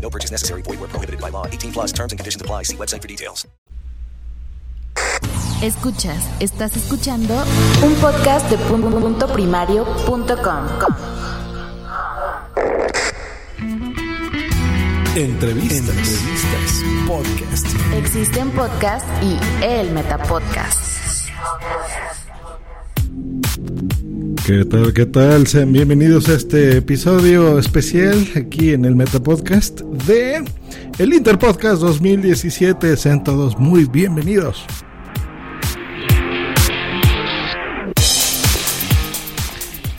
No purchase necessary. Void where prohibited by law. 18 plus terms and conditions apply. See website for details. Escuchas, estás escuchando un podcast de punto primario.com. Entrevistas. Entrevistas. Podcast. Existen podcast y el Metapodcast. ¿Qué tal? ¿Qué tal? Sean bienvenidos a este episodio especial aquí en el Metapodcast de el Interpodcast 2017. Sean todos muy bienvenidos.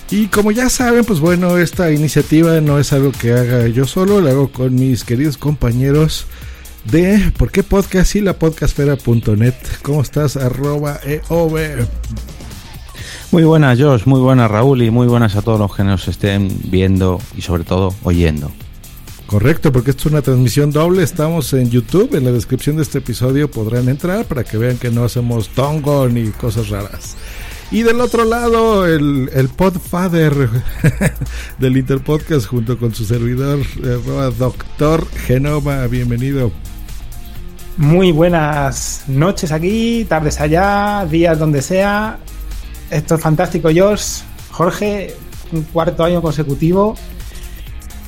Y como ya saben, pues bueno, esta iniciativa no es algo que haga yo solo, la hago con mis queridos compañeros de ¿Por qué podcast? y la podcastfera.net. ¿Cómo estás? Arroba EOB. Muy buenas, Josh, muy buenas, Raúl, y muy buenas a todos los que nos estén viendo y sobre todo oyendo. Correcto, porque esto es una transmisión doble. Estamos en YouTube. En la descripción de este episodio podrán entrar para que vean que no hacemos tongo ni cosas raras. Y del otro lado, el, el podfather del Interpodcast junto con su servidor, eh, Doctor Genoma. Bienvenido. Muy buenas noches aquí, tardes allá, días donde sea. Esto es fantástico, Josh. Jorge, un cuarto año consecutivo.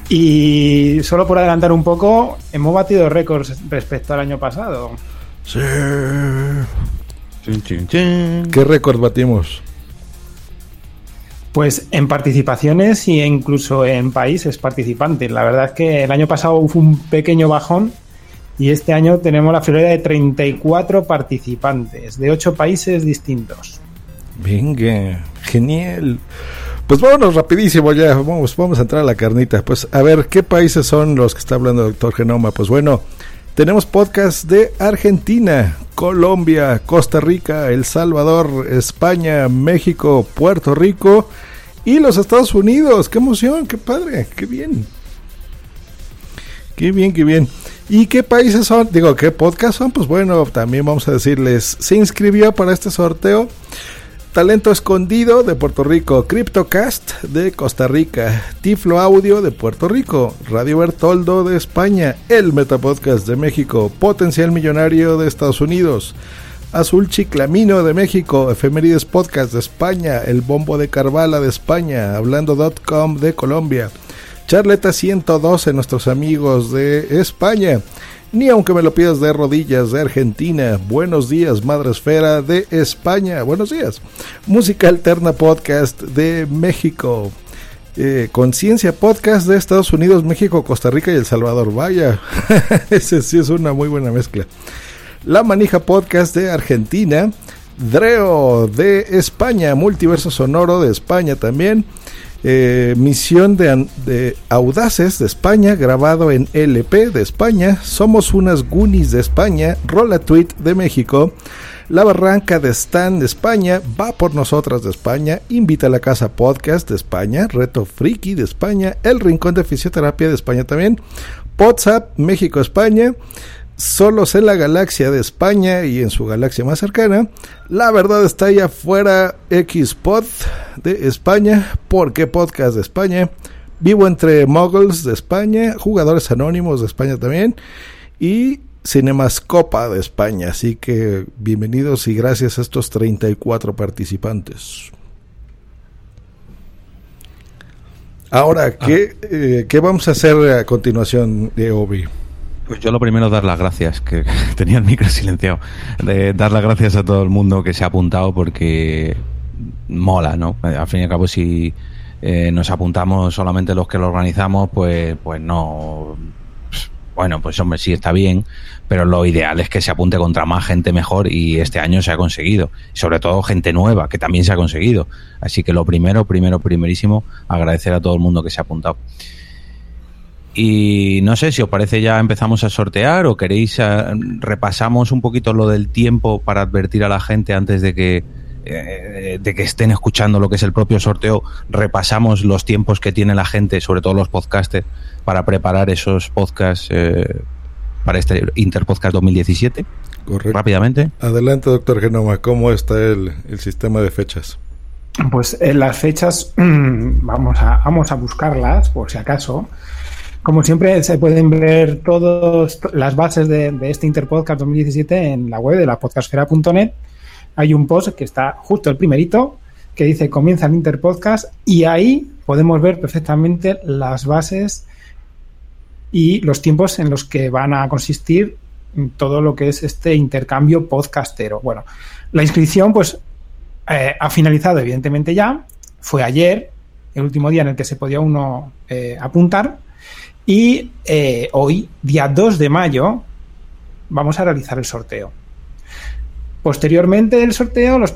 Y solo por adelantar un poco, hemos batido récords respecto al año pasado. Sí. ¿Qué récord batimos? Pues en participaciones y incluso en países participantes. La verdad es que el año pasado fue un pequeño bajón y este año tenemos la friolera de 34 participantes de 8 países distintos. Venga, genial. Pues vámonos rapidísimo ya, vamos, vamos a entrar a la carnita. Pues a ver, ¿qué países son los que está hablando el doctor Genoma? Pues bueno, tenemos podcast de Argentina, Colombia, Costa Rica, El Salvador, España, México, Puerto Rico y los Estados Unidos. ¡Qué emoción! ¡Qué padre! ¡Qué bien! ¡Qué bien, qué bien! ¿Y qué países son? Digo, ¿qué podcast son? Pues bueno, también vamos a decirles, se inscribió para este sorteo Talento Escondido de Puerto Rico, Cryptocast de Costa Rica, Tiflo Audio de Puerto Rico, Radio Bertoldo de España, El Metapodcast de México, Potencial Millonario de Estados Unidos, Azul Chiclamino de México, Efemérides Podcast de España, El Bombo de Carvala de España, Hablando.com de Colombia, Charleta 112, nuestros amigos de España, ni aunque me lo pidas de rodillas de Argentina. Buenos días, Madre Esfera de España. Buenos días. Música Alterna Podcast de México. Eh, Conciencia Podcast de Estados Unidos, México, Costa Rica y El Salvador. Vaya, ese sí es una muy buena mezcla. La Manija Podcast de Argentina. Dreo de España, Multiverso Sonoro de España también. Eh, misión de, de, Audaces de España, grabado en LP de España, Somos unas Goonies de España, Rola Tweet de México, La Barranca de Stan de España, Va por Nosotras de España, Invita a la Casa Podcast de España, Reto Friki de España, El Rincón de Fisioterapia de España también, WhatsApp México España, solos en la galaxia de España y en su galaxia más cercana. La verdad está ahí afuera Xpod de España, porque podcast de España. Vivo entre Muggles de España, Jugadores Anónimos de España también y Cinemascopa de España. Así que bienvenidos y gracias a estos 34 participantes. Ahora, ¿qué, eh, ¿qué vamos a hacer a continuación de Obi? Pues yo lo primero dar las gracias, que tenía el micro silenciado, de dar las gracias a todo el mundo que se ha apuntado porque mola, ¿no? Al fin y al cabo si eh, nos apuntamos solamente los que lo organizamos, pues, pues no, bueno, pues hombre, sí está bien, pero lo ideal es que se apunte contra más gente mejor y este año se ha conseguido. Sobre todo gente nueva, que también se ha conseguido. Así que lo primero, primero, primerísimo, agradecer a todo el mundo que se ha apuntado. Y no sé si os parece ya empezamos a sortear o queréis eh, repasamos un poquito lo del tiempo para advertir a la gente antes de que eh, de que estén escuchando lo que es el propio sorteo, repasamos los tiempos que tiene la gente, sobre todo los podcasters, para preparar esos podcasts eh, para este Interpodcast 2017. Correcto. Rápidamente. Adelante, doctor Genoma, ¿cómo está el, el sistema de fechas? Pues en las fechas vamos a, vamos a buscarlas, por si acaso. Como siempre, se pueden ver todas las bases de, este Interpodcast 2017 en la web de la podcastfera.net. Hay un post que está justo el primerito, que dice comienza el Interpodcast, y ahí podemos ver perfectamente las bases y los tiempos en los que van a consistir todo lo que es este intercambio podcastero. Bueno, la inscripción, pues, eh, ha finalizado, evidentemente, ya. Fue ayer, el último día en el que se podía uno eh, apuntar. Y eh, hoy, día 2 de mayo, vamos a realizar el sorteo. Posteriormente del sorteo, los,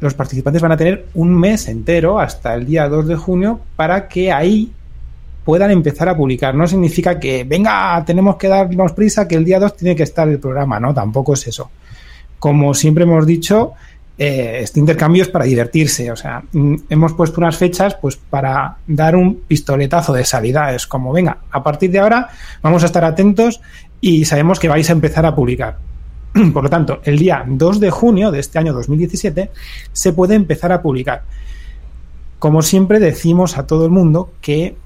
los, participantes van a tener un mes entero hasta el día 2 de junio para que ahí puedan empezar a publicar. No significa que, venga, tenemos que darnos prisa, que el día 2 tiene que estar el programa, no, tampoco es eso. Como siempre hemos dicho, eh, este intercambio es para divertirse, o sea, mm, hemos puesto unas fechas pues para dar un pistoletazo de salida, es como, venga, a partir de ahora vamos a estar atentos y sabemos que vais a empezar a publicar. Por lo tanto, el día 2 de junio de este año 2017 se puede empezar a publicar. Como siempre decimos a todo el mundo que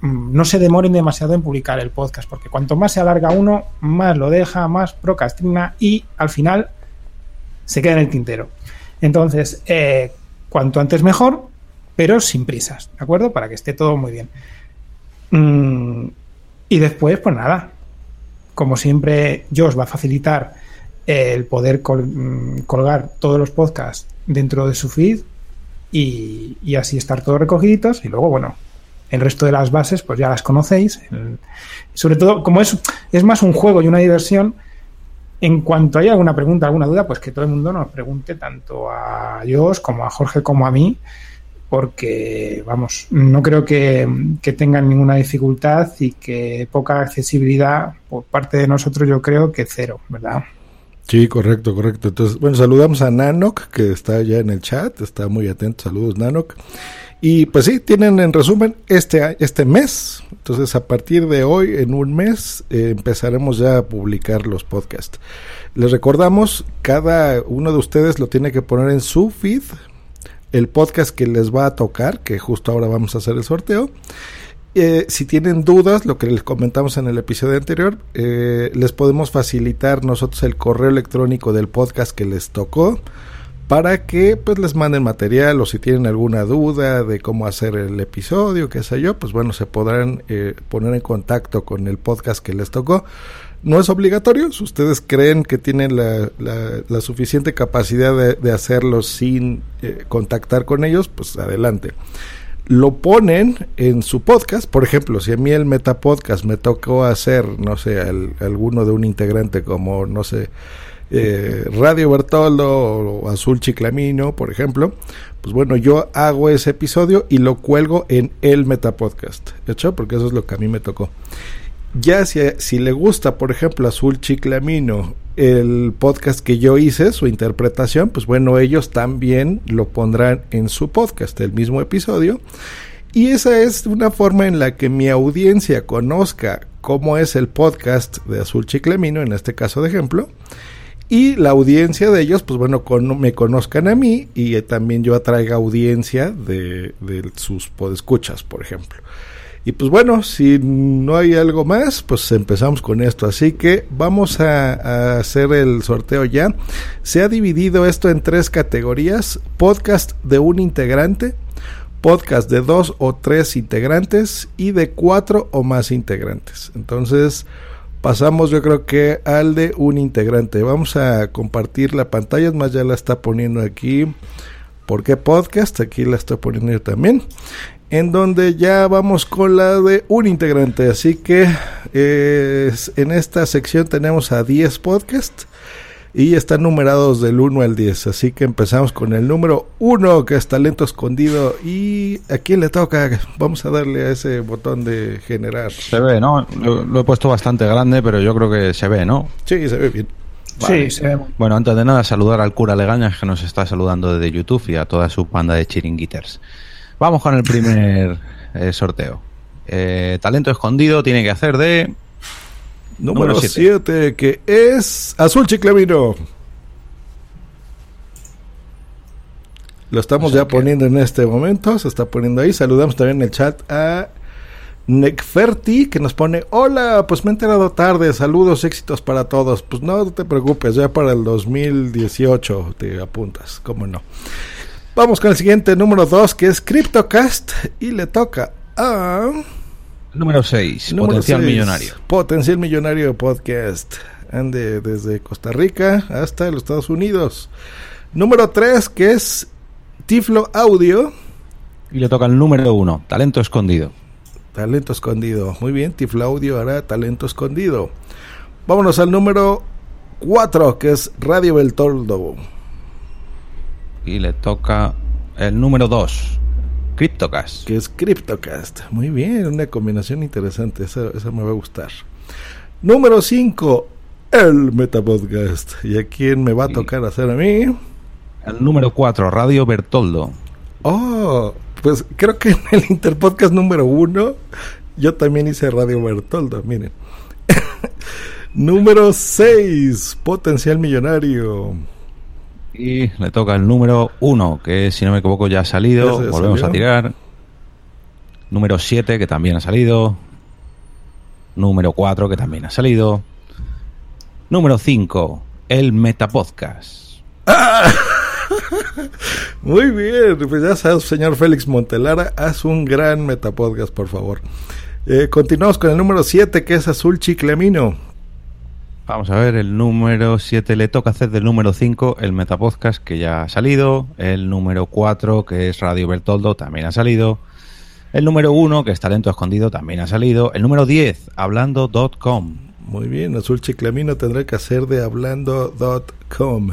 mm, no se demoren demasiado en publicar el podcast, porque cuanto más se alarga uno, más lo deja, más procrastina y al final se queda en el tintero. Entonces, eh, cuanto antes mejor, pero sin prisas, ¿de acuerdo? Para que esté todo muy bien. Mm, y después, pues nada, como siempre, yo os va a facilitar el poder col colgar todos los podcasts dentro de su feed y, así estar todos recogiditos y luego, bueno, el resto de las bases pues ya las conocéis. Sobre todo, como es, es más un juego y una diversión, en cuanto haya alguna pregunta, alguna duda, pues que todo el mundo nos pregunte tanto a Josh como a Jorge como a mí, porque, vamos, no creo que, que, tengan ninguna dificultad y que poca accesibilidad por parte de nosotros, yo creo que cero, ¿verdad? Sí, correcto, correcto. Entonces, bueno, saludamos a Nanok, que está ya en el chat, está muy atento. Saludos, Nanok. Y pues sí, tienen en resumen este, este mes. Entonces, a partir de hoy, en un mes, eh, empezaremos ya a publicar los podcasts. Les recordamos, cada uno de ustedes lo tiene que poner en su feed, el podcast que les va a tocar, que justo ahora vamos a hacer el sorteo. Eh, si tienen dudas, lo que les comentamos en el episodio anterior, eh, les podemos facilitar nosotros el correo electrónico del podcast que les tocó para que pues les manden material o si tienen alguna duda de cómo hacer el episodio, qué sé yo, pues bueno, se podrán eh, poner en contacto con el podcast que les tocó. No es obligatorio, si ustedes creen que tienen la, la, la suficiente capacidad de, hacerlo sin eh, contactar con ellos, pues adelante lo ponen en su podcast. Por ejemplo, si a mí el Metapodcast me tocó hacer, no sé, alguno de un integrante como, no sé, eh, Radio Bertoldo o Azul Chiclamino, por ejemplo, pues bueno, yo hago ese episodio y lo cuelgo en el Metapodcast, ¿hecho? Porque eso es lo que a mí me tocó. Ya si, si le gusta, por ejemplo, Azul Chiclamino, el podcast que yo hice, su interpretación, pues bueno, ellos también lo pondrán en su podcast, el mismo episodio. Y esa es una forma en la que mi audiencia conozca cómo es el podcast de Azul Chiclamino, en este caso de ejemplo. Y la audiencia de ellos, pues bueno, con, me conozcan a mí y eh, también yo atraiga audiencia de, sus podescuchas, por ejemplo. Y pues bueno, si no hay algo más, pues empezamos con esto. Así que vamos a, hacer el sorteo ya. Se ha dividido esto en tres categorías. Podcast de un integrante, podcast de dos o tres integrantes y de cuatro o más integrantes. Entonces, pasamos yo creo que al de un integrante. Vamos a compartir la pantalla, es más ya la está poniendo aquí. ¿Por qué podcast? Aquí la estoy poniendo yo también. En donde ya vamos con la de un integrante. Así que eh, en esta sección tenemos a 10 podcasts y están numerados del 1 al 10. Así que empezamos con el número 1, que es talento escondido. ¿Y a quién le toca? Vamos a darle a ese botón de generar. Se ve, ¿no? Lo, lo he puesto bastante grande, pero yo creo que se ve, ¿no? Sí, se ve bien. Sí, se ve muy- Bueno, antes de nada, saludar al cura Legañas que nos está saludando desde YouTube y a toda su banda de chiringuiters. Vamos con el primer eh, sorteo. Eh, talento escondido tiene que hacer de. Número Número 7, que es Azul Chiclamino. Lo estamos ya poniendo en este momento, se está poniendo ahí. Saludamos también en el chat a Necferti, que nos pone, hola, pues me he enterado tarde, saludos, éxitos para todos. Pues no te preocupes, ya para el 2018 te apuntas, cómo no. Vamos con el siguiente, número 2, que es CryptoCast, y le toca a... Número 6, Número potencial seis, millonario. Potencial Millonario Podcast. Ande desde Costa Rica hasta los Estados Unidos. Número 3, que es Tiflo Audio. Y le toca el número 1, talento escondido. Talento escondido. Muy bien, Tiflo Audio hará talento escondido. Vámonos al número 4, que es Radio Beltoldo. Y le toca el número 2, Cryptocast. Que es CryptoCast. Muy bien, una combinación interesante. Esa, esa me va a gustar. Número 5, el Metapodcast. ¿Y a quién me va a tocar hacer a mí? El número 4, Radio Bertoldo. Oh, pues creo que en el Interpodcast número uno yo también hice Radio Bertoldo, miren. número 6, Potencial Millonario. Y le toca el número 1, que si no me equivoco ya ha salido. Ya Volvemos salió. a tirar. Número 7, que también ha salido. Número 4, que también ha salido. Número 5, el Metapodcast. Muy bien, pues ya sabes, señor Félix Montelara, haz un gran Metapodcast, por favor. Eh, continuamos con el número 7, que es Azul Chiclamino. Vamos a ver, el número 7 le toca hacer del número 5 el Metapodcast, que ya ha salido. El número 4, que es Radio Bertoldo, también ha salido. El número 1, que es Talento Escondido, también ha salido. El número 10, hablando.com. Muy bien, Azul Chiclamino tendrá que hacer de hablando.com.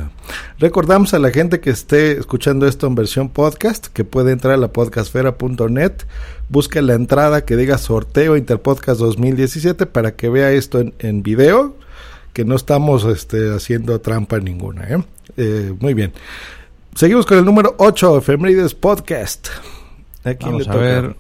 Recordamos a la gente que esté escuchando esto en versión podcast que puede entrar a la podcastfera.net, busca la entrada que diga sorteo Interpodcast 2017 para que vea esto en, en video, que no estamos este, haciendo trampa ninguna. ¿eh? Eh, muy bien. Seguimos con el número 8, Efemérides Podcast. ¿A quién Vamos le a ver.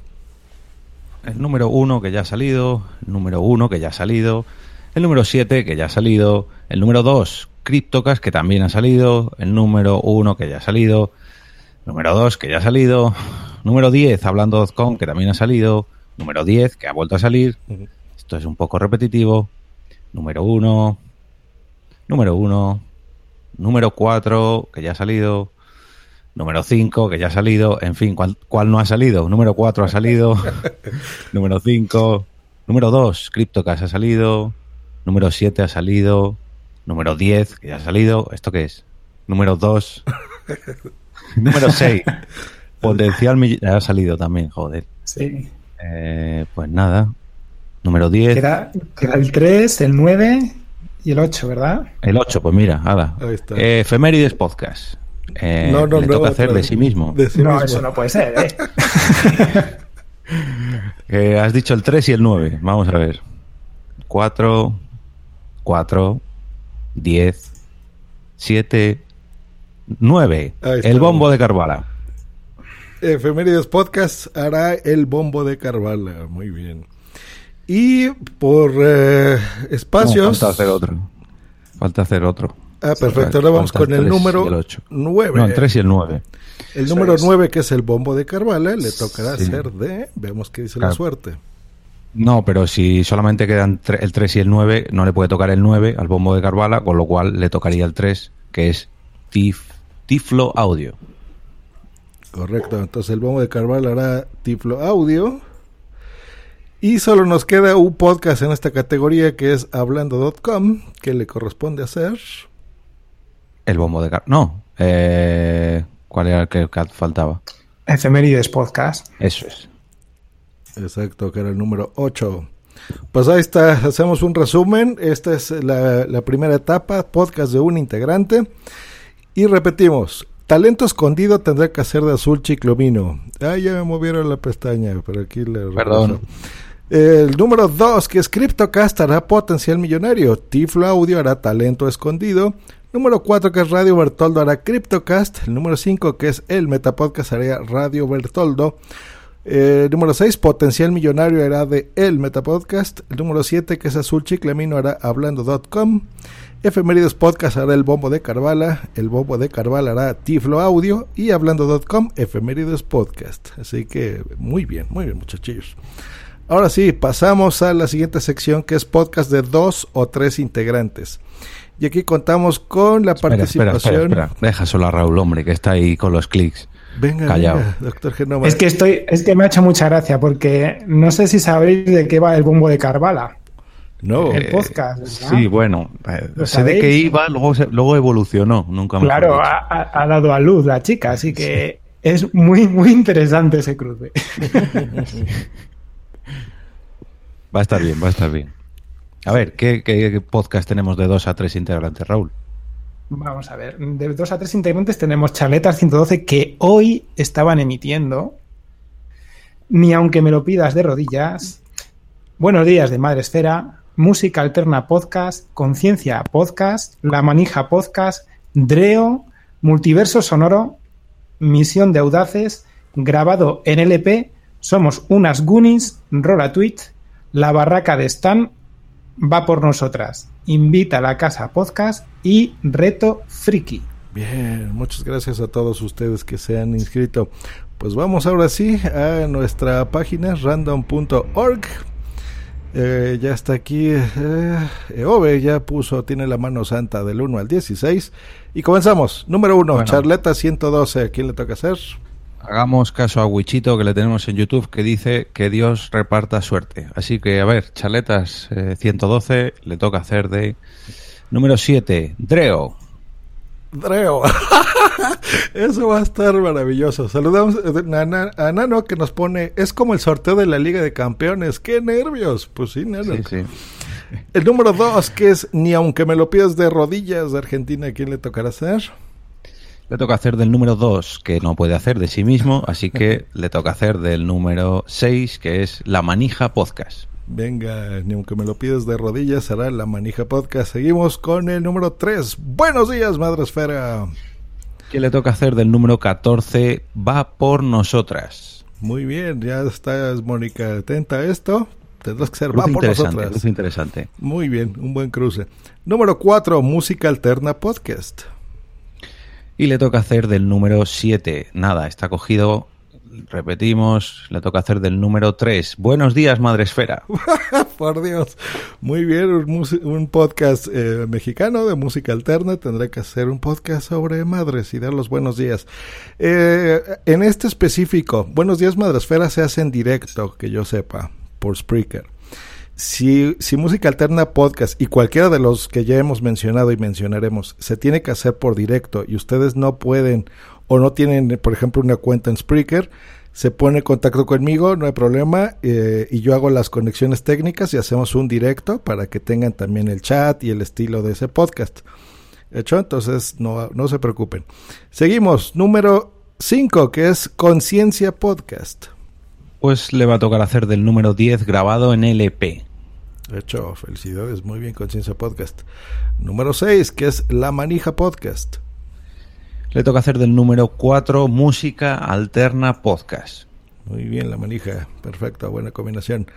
El número 1 que ya ha salido. El número 1 que ya ha salido. El número 7 que ya ha salido. El número 2, Cryptocast, que también ha salido. El número 1 que ya ha salido. Número 2 que ya ha salido. Número 10, hablando.com, que también ha salido. Número 10 que ha vuelto a salir. Esto es un poco repetitivo. Número 1. Número 1. Número 4 que ya ha salido. Número 5, que ya ha salido. En fin, ¿cuál, cuál no ha salido? Número 4 ha salido. número 5. Número 2, CryptoCast ha salido. Número 7 ha salido. Número 10, que ya ha salido. ¿Esto qué es? Número 2. número 6. Potencial mill- ha salido también, joder. Sí. Eh, pues nada. Número 10. Que era, que era el 3, el 9 y el 8, ¿verdad? El 8, pues mira, nada. Ahí está. Eh, Efemérides Podcast. Eh, No, no, le no, toca hacer otra de sí mismo. De sí no, mismo. eso no puede ser, ¿eh? Eh, has dicho el 3 y el 9. Vamos a ver. 4, 4, 10, 7, 9. Ahí está. El bombo de Carvala. Efemérides Podcast hará el bombo de Carvala. Muy bien. Y por eh, No, espacios. falta hacer otro. Falta hacer otro. ah, perfecto. Ahora vamos Falta con el número el ocho. 9. No, el 3 y el 9. el Eso número es. 9, que es el bombo de Carvala, le tocará Sí. ser de. Veamos qué dice Claro. la suerte. No, pero si solamente quedan el 3 y el 9, no le puede tocar el 9 al bombo de Carvala, con lo cual le tocaría el 3, que es Tif, Tiflo Audio. Correcto. Entonces el bombo de Carvala hará Tiflo Audio. Y solo nos queda un podcast en esta categoría que es hablando.com, que le corresponde hacer. El bombo de car No. Eh, ¿Cuál era el que faltaba? Efemérides Podcast. Eso es. Exacto, que era el número 8. Pues ahí está, hacemos un resumen. Esta es la, la primera etapa, podcast de un integrante. Y repetimos, talento escondido tendrá que hacer de azul chiclomino. Ah, ya me movieron la pestaña, pero aquí le... Perdón. El número 2, que es CryptoCast, hará potencial millonario. Tiflo Audio hará talento escondido. Número 4, que es Radio Bertoldo, hará CryptoCast. El número 5, que es el Metapodcast, hará Radio Bertoldo. Eh, número 6, Potencial Millonario hará de El Metapodcast. El número 7, que es Azul Chiclamino, hará Hablando.com. Efemérides Podcast hará El Bombo de Carvala. El Bombo de Carvala hará Tiflo Audio. Y Hablando.com, Efemérides Podcast. Así que muy bien, muy bien, muchachillos. Ahora sí, pasamos a la siguiente sección que es podcast de dos o tres integrantes. Y aquí contamos con la Espera, espera, participación. espera, espera. Deja solo a Raúl, hombre, que está ahí con los clics. Venga, Callao. venga, doctor Genoma. Es que estoy, es que me ha hecho mucha gracia porque no sé si sabéis de qué va el bombo de Carvala. No, El podcast, ¿verdad? Sí, bueno, eh, ¿Lo sé de qué iba, luego, luego evolucionó, nunca Claro, dicho. ha, ha- ha dado a luz la chica, así que es muy, muy interesante ese cruce. Va a estar bien, va a estar bien. A ver, ¿qué, podcast tenemos de dos a tres integrantes, Raúl? Vamos a ver, de dos a tres integrantes tenemos Charletas 112 que hoy estaban emitiendo. Ni aunque me lo pidas de rodillas. Buenos días de Madre Esfera. Música Alterna Podcast. Conciencia Podcast. La Manija Podcast. Dreo. Multiverso Sonoro. Misión de Audaces. Grabado en LP. Somos unas Goonies. Rola Tweet. La Barraca de Stan va por nosotras. Invita a la casa podcast y reto friki. Bien, muchas gracias a todos ustedes que se han inscrito. Pues vamos ahora sí a nuestra página random.org. Eh, ya está aquí. Eh, Ove ya puso, tiene la mano santa del 1 al 16. Y comenzamos. Número 1, Bueno. Charleta 112. ¿A quién le toca hacer? Hagamos caso a Wichito que le tenemos en YouTube que dice que Dios reparta suerte. Así que, a ver, Chaletas eh, 112 le toca hacer de número 7, Dreo. Dreo. Eso va a estar maravilloso. Saludamos a Na- a Nano que nos pone, es como el sorteo de la Liga de Campeones. ¡Qué nervios! Pues sí, Nano. Sí, sí. El número dos, que es ni aunque me lo pidas de rodillas de Argentina, ¿a quién le tocará hacer? Le toca hacer del número 2, que no puede hacer de sí mismo, así que le toca hacer del número 6, que es La Manija Podcast. Venga, ni aunque me lo pidas de rodillas, será la manija podcast. Seguimos con el número tres. Buenos días, Madre Esfera. Que le toca hacer del número 14, Va por Nosotras. Muy bien, ya estás, Mónica, atenta a esto. Tendrás que ser, va por nosotras. interesante. Muy bien, un buen cruce. Número cuatro, Música Alterna Podcast. Y le toca hacer del número 7. Nada, está cogido. Repetimos, le toca hacer del número 3. Buenos días, Madre Esfera. Por Dios. Muy bien, un, podcast eh, mexicano de música alterna. Tendrá que hacer un podcast sobre madres y dar los buenos días. Eh, en este específico, Buenos días Madresfera se hace en directo, que yo sepa, por Spreaker. Si, si música alterna podcast y cualquiera de los que ya hemos mencionado y mencionaremos se tiene que hacer por directo y ustedes no pueden o no tienen, por ejemplo, una cuenta en Spreaker, se pone en contacto conmigo, no hay problema, eh, y yo hago las conexiones técnicas y hacemos un directo para que tengan también el chat y el estilo de ese podcast. ¿Hecho? Entonces, no, no se preocupen. Seguimos, número 5, que es Conciencia Podcast. Pues le va a tocar hacer del número 10 grabado en LP. Hecho, felicidades, muy bien, Conciencia Podcast. Número 6, que es La Manija Podcast. Le toca hacer del número 4 Música Alterna Podcast. Muy bien, La Manija, perfecto, buena combinación.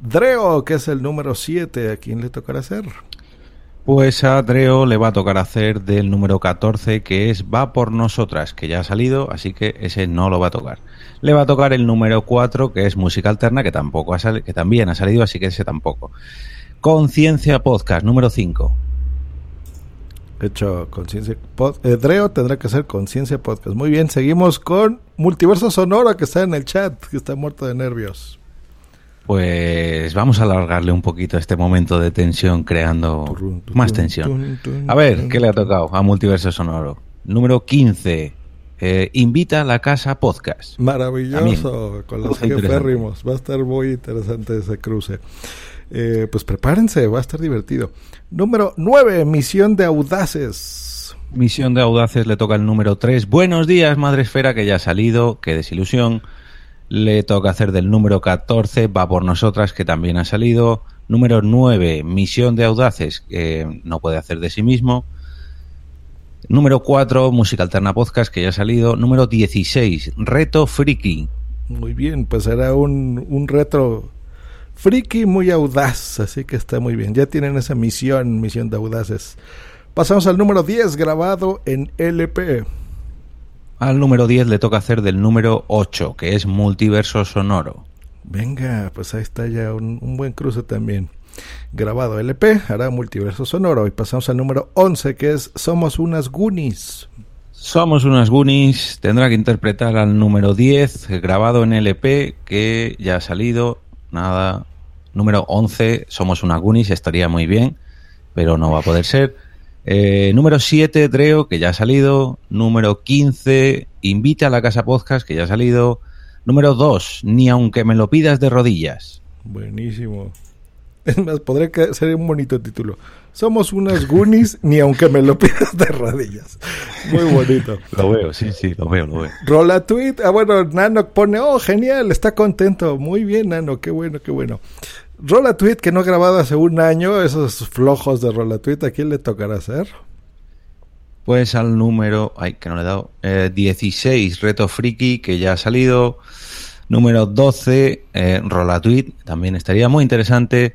Dreo, que es el número 7, ¿a quién le tocará hacer? Pues a Dreo le va a tocar hacer del número 14 que es Va por Nosotras, que ya ha salido, así que ese no lo va a tocar. Le va a tocar el número 4 que es Música Alterna, que, tampoco ha sali- que también ha salido, así que ese tampoco. Conciencia Podcast, número 5. Hecho, Conciencia eh, Dreo tendrá que hacer Conciencia Podcast. Muy bien, seguimos con Multiverso Sonoro, que está en el chat, que está muerto de nervios. Pues vamos a alargarle un poquito este momento de tensión creando más tensión. A ver. ¿qué le ha tocado a Multiverso Sonoro? Número 15. Eh, invita a la casa podcast. Maravilloso, con los jeférrimos. Va a estar muy interesante ese cruce. Eh, pues prepárense, va a estar divertido. Número 9, Misión de Audaces. Misión de Audaces le toca el número 3. Buenos días, Madre Esfera, que ya ha salido. Qué desilusión. Le toca hacer del número 14. Va por nosotras, que también ha salido. Número 9. Misión de Audaces, que no puede hacer de sí mismo. Número 4. Música Alterna Podcast, que ya ha salido. Número 16. Reto Friki. Muy bien, pues será un, un retro friki muy audaz, así que está muy bien. Ya tienen esa misión, misión de audaces. Pasamos al número 10, grabado en LP. Al número 10 le toca hacer del número 8, que es Multiverso Sonoro. Venga, pues ahí está ya un, un buen cruce también. Grabado LP, hará multiverso sonoro. Y pasamos al número 11, que es Somos unas Goonies. Somos unas Goonies, tendrá que interpretar al número 10, grabado en LP, que ya ha salido. Nada. Número 11, Somos unas Goonies, estaría muy bien, pero no va a poder ser. Eh, número 7, Dreo, que ya ha salido. Número 15, Invita a la Casa Podcast, que ya ha salido. Número 2, Ni aunque me lo pidas de rodillas. Buenísimo. Es más, podría ser un bonito título. Somos unas Goonies, ni aunque me lo pidas de rodillas. Muy bonito. Lo veo, sí, sí, lo veo, lo veo. Rola tweet. Ah, bueno, Nano pone, oh, genial, está contento. Muy bien, Nano, qué bueno, qué bueno. Rola tweet que no ha grabado hace un año, esos flojos de Rola tweet, ¿a quién le tocará hacer? Pues al número, ay, que no le he dado, eh, 16, Reto Friki, que ya ha salido. Número 12, eh, también estaría muy interesante.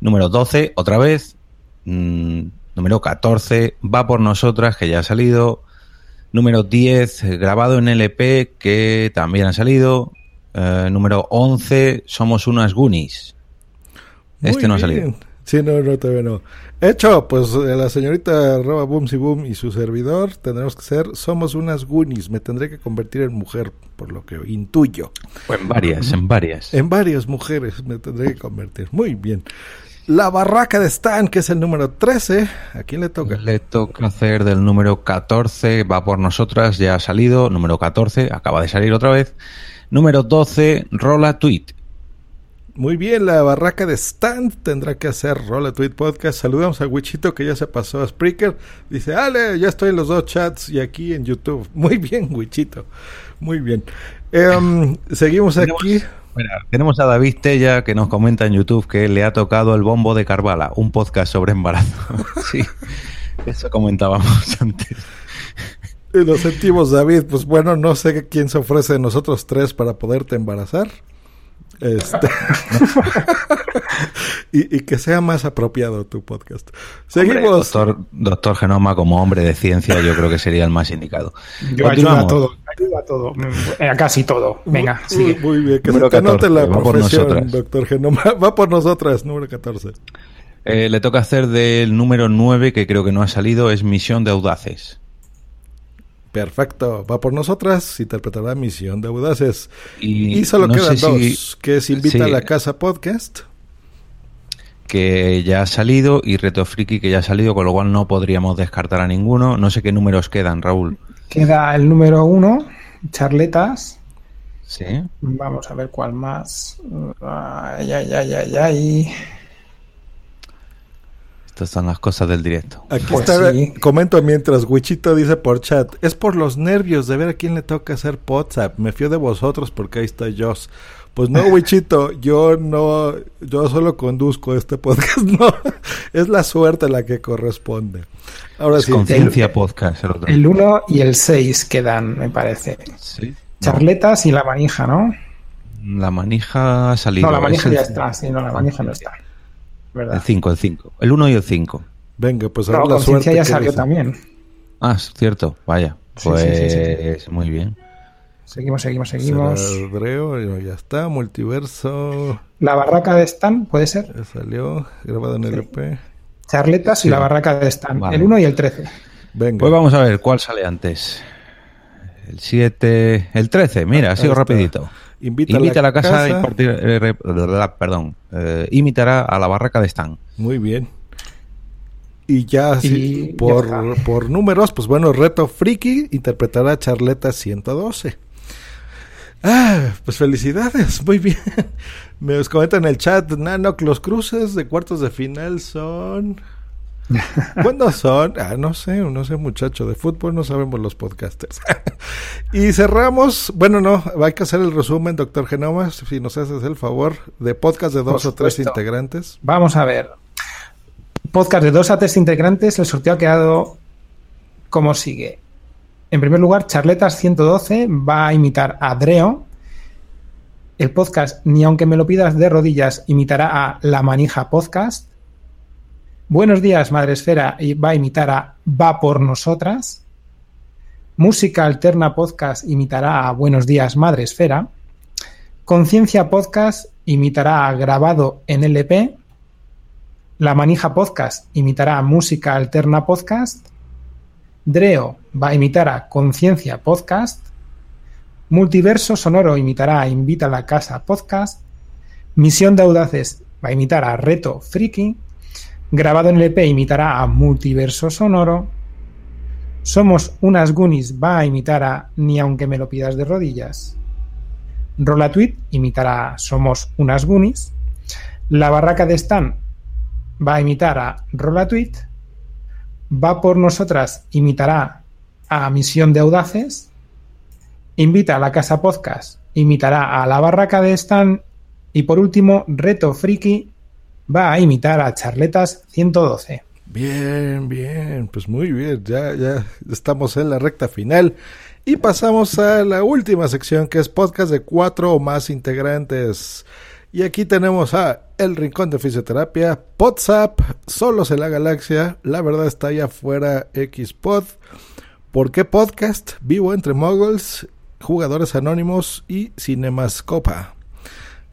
Número 12, otra vez. Mm, número 14, Va por Nosotras, que ya ha salido. Número 10, eh, grabado en LP, que también ha salido. Eh, número 11, Somos unas Goonies. Este no ha salido. Sí, no, no, todavía no. Hecho, pues eh, la señorita arroba Boomsy Boom y su servidor tendremos que ser, somos unas Goonies, me tendré que convertir en mujer, por lo que intuyo. O en varias, en varias. En varias mujeres me tendré que convertir. Muy bien. La barraca de Stan, que es el número 13, ¿a quién le toca? Le toca hacer del número 14, va por nosotras, ya ha salido. Número 14, acaba de salir otra vez. Número 12, Rola Tweet. Muy bien, la barraca de Stan tendrá que hacer Rola Tweet Podcast. Saludamos a Wichito que ya se pasó a Spreaker. Dice, Ale, ya estoy en los dos chats y aquí en YouTube. Muy bien, Wichito. Muy bien. Em, seguimos Tenemos- aquí. Mira, tenemos a David Tella que nos comenta en YouTube que le ha tocado el bombo de Carvala, un podcast sobre embarazo. sí, eso comentábamos antes. Y lo sentimos, David. Pues bueno, no sé quién se ofrece de nosotros tres para poderte embarazar. Este. y, y que sea más apropiado tu podcast. Seguimos. Doctor, doctor Genoma, como hombre de ciencia, yo creo que sería el más indicado. Yo ayudo a Continuamos. todo, a todo, eh, a casi todo. Venga, Muy, sigue. muy bien, que Número se te note 14, la va por profesión, nosotras. doctor Genoma. Va por nosotras, número 14. Eh, le toca hacer del número 9, que creo que no ha salido, es Misión de Audaces. Perfecto, va por nosotras, interpretará Misión de Audaces. Y, Y, solo no quedan dos, si- que es Invita sí, a la Casa Podcast. que ya ha salido y Reto Friki que ya ha salido, con lo cual no podríamos descartar a ninguno. No sé qué números quedan, Raúl. Queda el número uno, charletas. Sí. Vamos a ver cuál más. Ay, ay, ay, ay, ay. Estas son las cosas del directo. Aquí Pues está, sí. comento mientras Wichito dice por chat, es por los nervios de ver a quién le toca hacer WhatsApp. Me fío de vosotros porque ahí está Joss. Pues no, Wichito, yo no, yo solo conduzco este podcast, no, es la suerte la que corresponde. Ahora Es sí, Conciencia Podcast. El otro. El 1 y el 6 quedan, me parece. Sí. Charletas y la manija, ¿no? La manija ha salido. No, la manija Es ya el- está. Sí, no, la manija no está. El ¿Verdad? 5, el 5. El 1 y el 5. venga, pues ahora No, la conciencia suerte. ya salió dice. también. Ah, es cierto. Vaya. Sí, Pues sí, sí, sí, muy bien. Seguimos, seguimos, seguimos. Dreo, ya está, multiverso, La barraca de Stan, puede ser. salió, grabado en LP. Charletas y la barraca de Stan. Vale. El 1 y el 13. Venga. Pues vamos a ver cuál sale antes. El 7, el 13, mira, ha sido está. rapidito. Invita, Invita a la casa, casa. y partir- eh, re- perdón, eh, imitará a la barraca de Stan. Muy bien. Y ya, sí, Y por, ya por números, pues bueno, Reto Friki interpretará Charleta 112. Ah, pues felicidades, muy bien. Me os comentan en el chat, Nanoc, los cruces de cuartos de final son... ¿Cuándo son? Ah, no sé, no sé muchacho, de fútbol no sabemos los podcasters. y cerramos, bueno, no, hay que hacer el resumen, doctor Genoma, si nos haces el favor, de podcast de dos o tres integrantes. Vamos a ver. Podcast de dos a tres integrantes. El sorteo ha quedado como sigue. En primer lugar, Charletas 112 va a imitar a Dreo. El podcast Ni aunque me lo pidas de rodillas imitará a La Manija Podcast. Buenos días, Madre Esfera, y va a imitar a Va por Nosotras. Música Alterna Podcast imitará a Buenos días, Madre Esfera. Conciencia Podcast imitará a Grabado en LP. La Manija Podcast imitará a Música Alterna Podcast. Dreo va a imitar a Conciencia Podcast. Multiverso Sonoro imitará a Invita a la Casa Podcast. Misión de Audaces va a imitar a Reto Friki. Grabado en LP imitará a Multiverso Sonoro. Somos unas Goonies va a imitar a Ni aunque me lo pidas de rodillas. Rolatweet imitará a Somos unas Goonies. La barraca de Stan va a imitar a Rolatweet. Va por nosotras imitará a Misión de Audaces. Invita a la Casa Podcast imitará a la barraca de Stan. Y por último, Reto Friki va a imitar a Charletas 112. Bien, bien, pues muy bien, ya, ya estamos en la recta final y pasamos a la última sección que es podcast de cuatro o más integrantes. Y aquí tenemos a El Rincón de Fisioterapia, WhatsApp, Solos en la Galaxia, La Verdad está allá afuera, Xpod, ¿Por qué Podcast? Vivo entre Moguls, Jugadores Anónimos y Cinemascopa.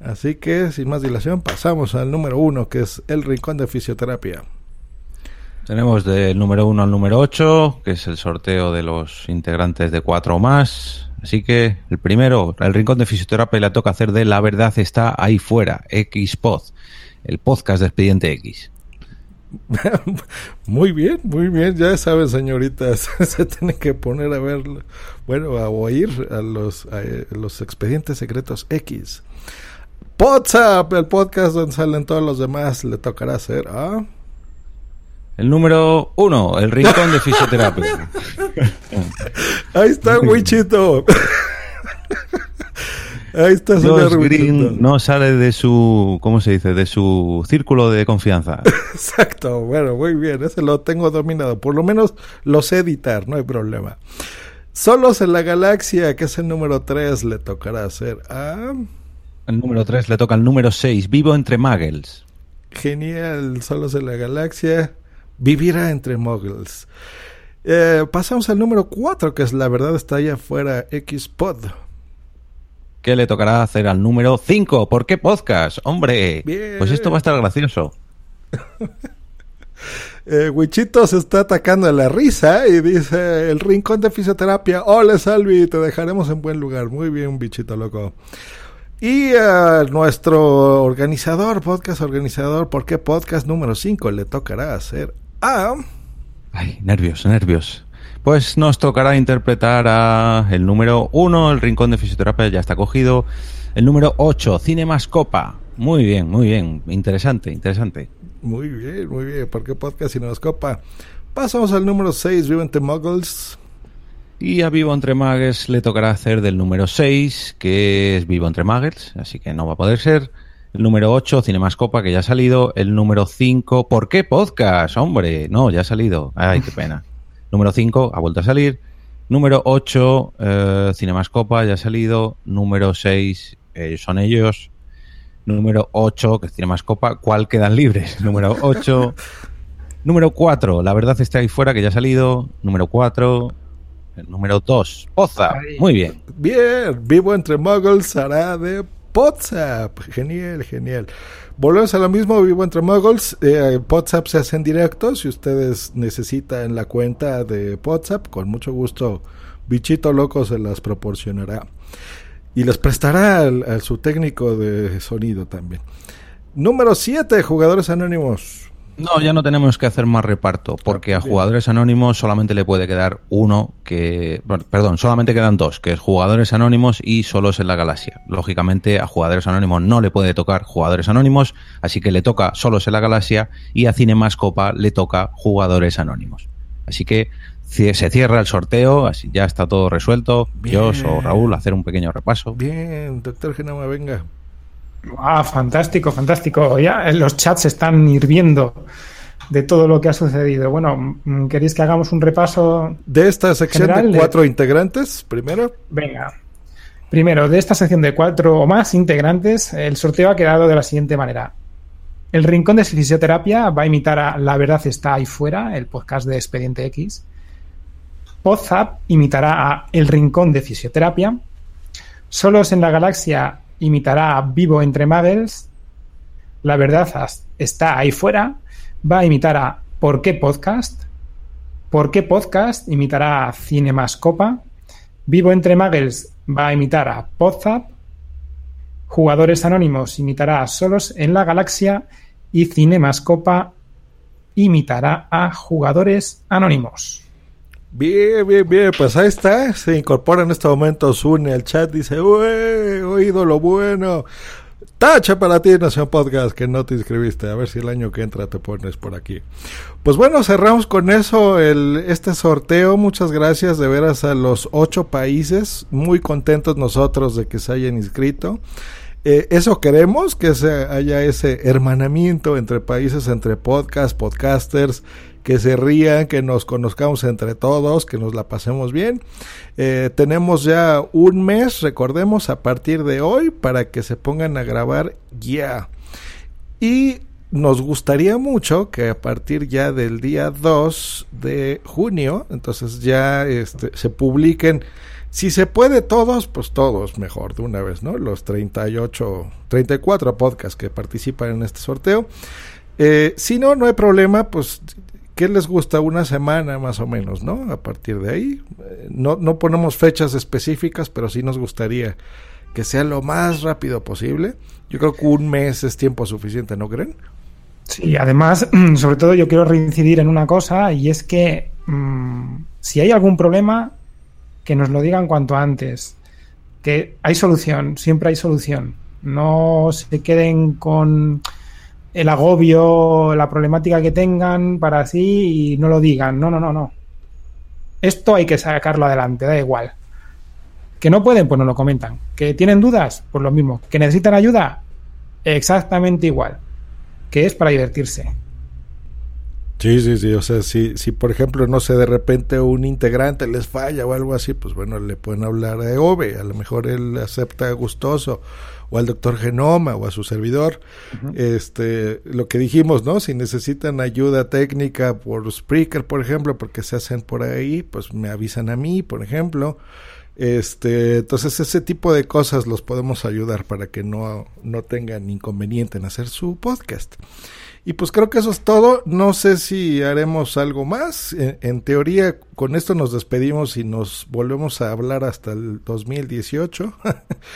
Así que, sin más dilación, pasamos al número uno, que es El Rincón de Fisioterapia. Tenemos del número 1 al número 8, que es el sorteo de los integrantes de 4 o más. Así que el primero, el rincón de fisioterapia le toca hacer de La verdad está ahí fuera, Xpod, el podcast de Expediente X. Muy bien, muy bien. Ya saben, señoritas, se tienen que poner a ver, bueno, a oír a los, a, eh, los expedientes secretos X. WhatsApp, el podcast donde salen todos los demás, le tocará hacer a... El número 1, el rincón de fisioterapia. Ahí está, Wichito. Ahí está, señor Josh Green no sale de su, ¿cómo se dice? De su círculo de confianza. Exacto, bueno, muy bien, ese lo tengo dominado. Por lo menos lo sé editar, no hay problema. Solos en la galaxia, que es el número 3, le tocará hacer a... El número 3 le toca al número 6, Vivo entre Muggles. Genial, Solos en la Galaxia. Vivirá entre muggles. Eh, pasamos al número 4, que es La Verdad está allá afuera, Xpod. ¿Qué le tocará hacer al número 5? ¿Por qué podcast? Hombre, Bien. pues esto va a estar gracioso. Eh, Wichito se está atacando a la risa y dice: El rincón de fisioterapia. Hola, Salvi, te dejaremos en buen lugar. Muy bien, bichito loco. Y a nuestro organizador, podcast organizador, ¿por qué podcast número 5 le tocará hacer a. Ay, nervios, nervios. Pues nos tocará interpretar a el número 1, el rincón de fisioterapia ya está cogido. El número 8, Cinemascopa. Muy bien, muy bien. Interesante, interesante. Muy bien, muy bien. ¿Por qué podcast y nos copa? Pasamos al número 6, Vivo entre Muggles. Y a Vivo entre Muggles le tocará hacer del número 6, que es Vivo entre Muggles, así que no va a poder ser. El número 8, Cinemascopa, que ya ha salido. El número 5, ¿por qué podcast? Hombre, no, ya ha salido. Ay, qué pena. número 5, ha vuelto a salir. Número 8, eh, Cinemascopa, ya ha salido. Número 6, eh, son ellos. Número 8, que es Cinemascopa, ¿cuál quedan libres? Número 8. Número 4, La verdad está ahí fuera, que ya ha salido. Número 4. Número 2, Poza. Muy bien. Bien, Vivo entre Muggles hará de WhatsApp. Genial, genial. Volvemos a lo mismo, vivo entre muggles. Eh, WhatsApp se hace en directo. Si ustedes necesitan la cuenta de WhatsApp, con mucho gusto, Bichito Loco se las proporcionará. Y les prestará al su técnico de sonido también. Número 7, jugadores anónimos. No, ya no tenemos que hacer más reparto, porque a jugadores anónimos solamente le puede quedar uno que... Perdón, solamente quedan dos, que es jugadores anónimos y solos en la galaxia. Lógicamente a jugadores anónimos no le puede tocar jugadores anónimos, así que le toca solos en la galaxia y a Cinemascopa le toca jugadores anónimos. Así que se cierra el sorteo, así ya está todo resuelto. Bien. Yo o Raúl hacer un pequeño repaso. Bien, doctor Genoma, venga. Ah, fantástico, fantástico. Ya los chats están hirviendo de todo lo que ha sucedido. Bueno, mm, ¿queréis que hagamos un repaso? De esta sección General de- cuatro integrantes, primero. Venga. Primero, de esta sección de cuatro o más integrantes, el sorteo ha quedado de la siguiente manera. El Rincón de Fisioterapia va a imitar a La Verdad está ahí fuera, el podcast de Expediente X. Podzap imitará a El Rincón de Fisioterapia. Solos en la Galaxia imitará a Vivo entre Muggles. La Verdad está ahí fuera. Va a imitar a ¿Por qué Podcast? ¿Por qué Podcast? imitará a Cinemascopa. Vivo entre Muggles va a imitar a Podzap. Jugadores Anónimos imitará a Solos en la Galaxia. Y Cinemascopa imitará a Jugadores Anónimos. Bien, bien, bien, pues ahí está. Se incorpora en este momento Zune al chat. Dice, "Ué, oído lo bueno. Tacha para ti, Nación Podcast, que no te inscribiste. A ver si el año que entra te pones por aquí. Pues bueno, cerramos con eso el, este sorteo. Muchas gracias de veras a los ocho países. Muy contentos nosotros de que se hayan inscrito. Eh, eso queremos, que se haya ese hermanamiento entre países, entre podcast, podcasters, que se rían, que nos conozcamos entre todos, que nos la pasemos bien. Eh, tenemos ya un mes, recordemos, a partir de hoy, para que se pongan a grabar ya. Y nos gustaría mucho que a partir ya del día 2 de junio, entonces ya este, se publiquen, si se puede todos, pues todos mejor de una vez, ¿no? Los 38, 34 podcasts que participan en este sorteo. Eh, si no, no hay problema, pues ¿Qué les gusta? Una semana más o menos, ¿no? A partir de ahí. Eh, No, no ponemos fechas específicas, pero sí nos gustaría que sea lo más rápido posible. Yo creo que un mes es tiempo suficiente, ¿no creen? Sí, además, sobre todo yo quiero reincidir en una cosa y es que mm, si hay algún problema, que nos lo digan cuanto antes. Que hay solución, siempre hay solución. No se queden con el agobio, la problemática que tengan para así y no lo digan. No, no, no, no. Esto hay que sacarlo adelante, da igual. Que no pueden, pues no lo comentan. Que tienen dudas, pues lo mismo. Que necesitan ayuda, exactamente igual. Que es para divertirse. Sí, sí, sí. O sea, si, si por ejemplo, no sé, de repente un integrante les falla o algo así, pues bueno, le pueden hablar a Ove. A lo mejor él acepta gustoso. O al doctor Genoma o a su servidor. Este, lo que dijimos, ¿no? Si necesitan ayuda técnica por Spreaker, por ejemplo, porque se hacen por ahí, pues me avisan a mí, por ejemplo. Este, entonces ese tipo de cosas los podemos ayudar para que no, no tengan inconveniente en hacer su podcast. Y pues creo que eso es todo. No sé si haremos algo más. En, teoría, con esto nos despedimos y nos volvemos a hablar hasta el 2018.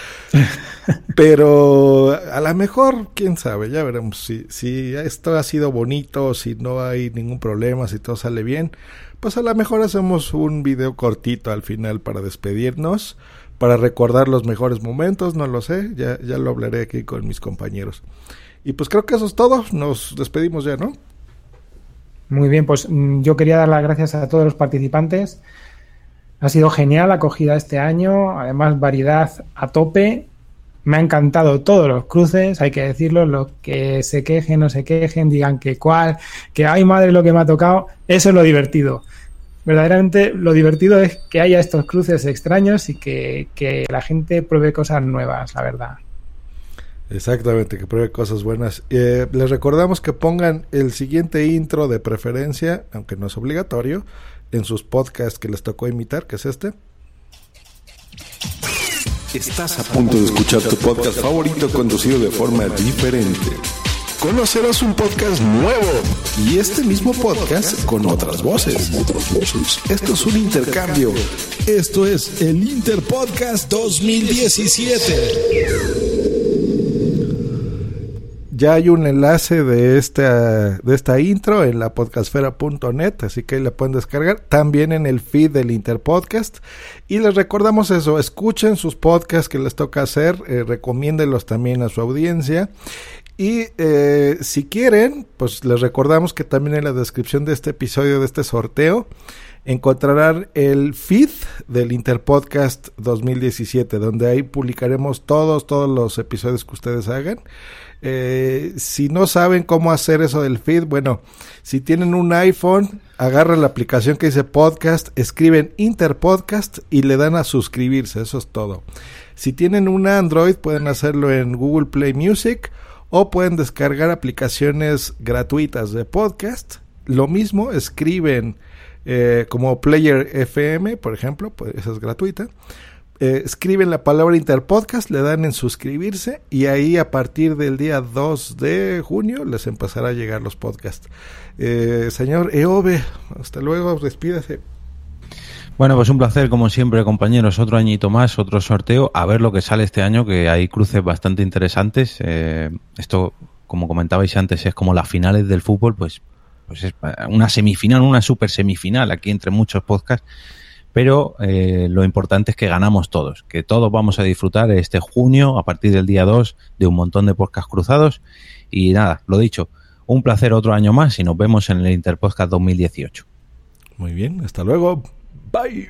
Pero a lo mejor, quién sabe, ya veremos si, si esto ha sido bonito, si no hay ningún problema, si todo sale bien. Pues a lo mejor hacemos un video cortito al final para despedirnos, para recordar los mejores momentos, no lo sé, ya, ya lo hablaré aquí con mis compañeros. Y pues creo que eso es todo. Nos despedimos ya, ¿no? Muy bien, pues mm, yo quería dar las gracias a todos los participantes. Ha sido genial la acogida este año, además variedad a tope. Me ha encantado todos los cruces, hay que decirlo, los que se quejen, no se quejen, digan que cuál, que ay madre lo que me ha tocado, eso es lo divertido. Verdaderamente lo divertido es que haya estos cruces extraños y que, que la gente pruebe cosas nuevas, la verdad. Exactamente, que pruebe cosas buenas. Eh, les recordamos que pongan el siguiente intro de preferencia, aunque no es obligatorio, en sus podcasts que les tocó imitar, que es este. Estás a punto de escuchar tu podcast favorito conducido de forma diferente. Conocerás un podcast nuevo y este mismo podcast con otras voces. Esto es un intercambio. Esto es el Interpodcast 2017 ya hay un enlace de esta, de esta intro en la podcastfera.net, así que ahí la pueden descargar. También en el feed del Interpodcast. Y les recordamos eso, escuchen sus podcasts que les toca hacer, eh, recomiéndenlos también a su audiencia. Y eh, si quieren, pues les recordamos que también en la descripción de este episodio, de este sorteo, encontrarán el feed del Interpodcast 2017, donde ahí publicaremos todos, todos los episodios que ustedes hagan. Eh, si no saben cómo hacer eso del feed, bueno, si tienen un iPhone, agarran la aplicación que dice podcast, escriben Interpodcast y le dan a suscribirse, eso es todo. Si tienen un Android, pueden hacerlo en Google Play Music o pueden descargar aplicaciones gratuitas de podcast. Lo mismo, escriben eh, como Player FM, por ejemplo, pues esa es gratuita eh, escriben la palabra Interpodcast, le dan en suscribirse y ahí a partir del día 2 de junio les empezará a llegar los podcasts. Eh, señor Eove, hasta luego, despídase. Bueno, pues un placer, como siempre, compañeros. Otro añito más, otro sorteo. A ver lo que sale este año, que hay cruces bastante interesantes. Eh, esto, como comentabais antes, es como las finales del fútbol, pues, pues es una semifinal, una super semifinal aquí entre muchos podcasts pero eh, lo importante es que ganamos todos, que todos vamos a disfrutar este junio, a partir del día 2, de un montón de podcasts cruzados. Y nada, lo dicho, un placer otro año más y nos vemos en el Interpodcast 2018. Muy bien, hasta luego. Bye.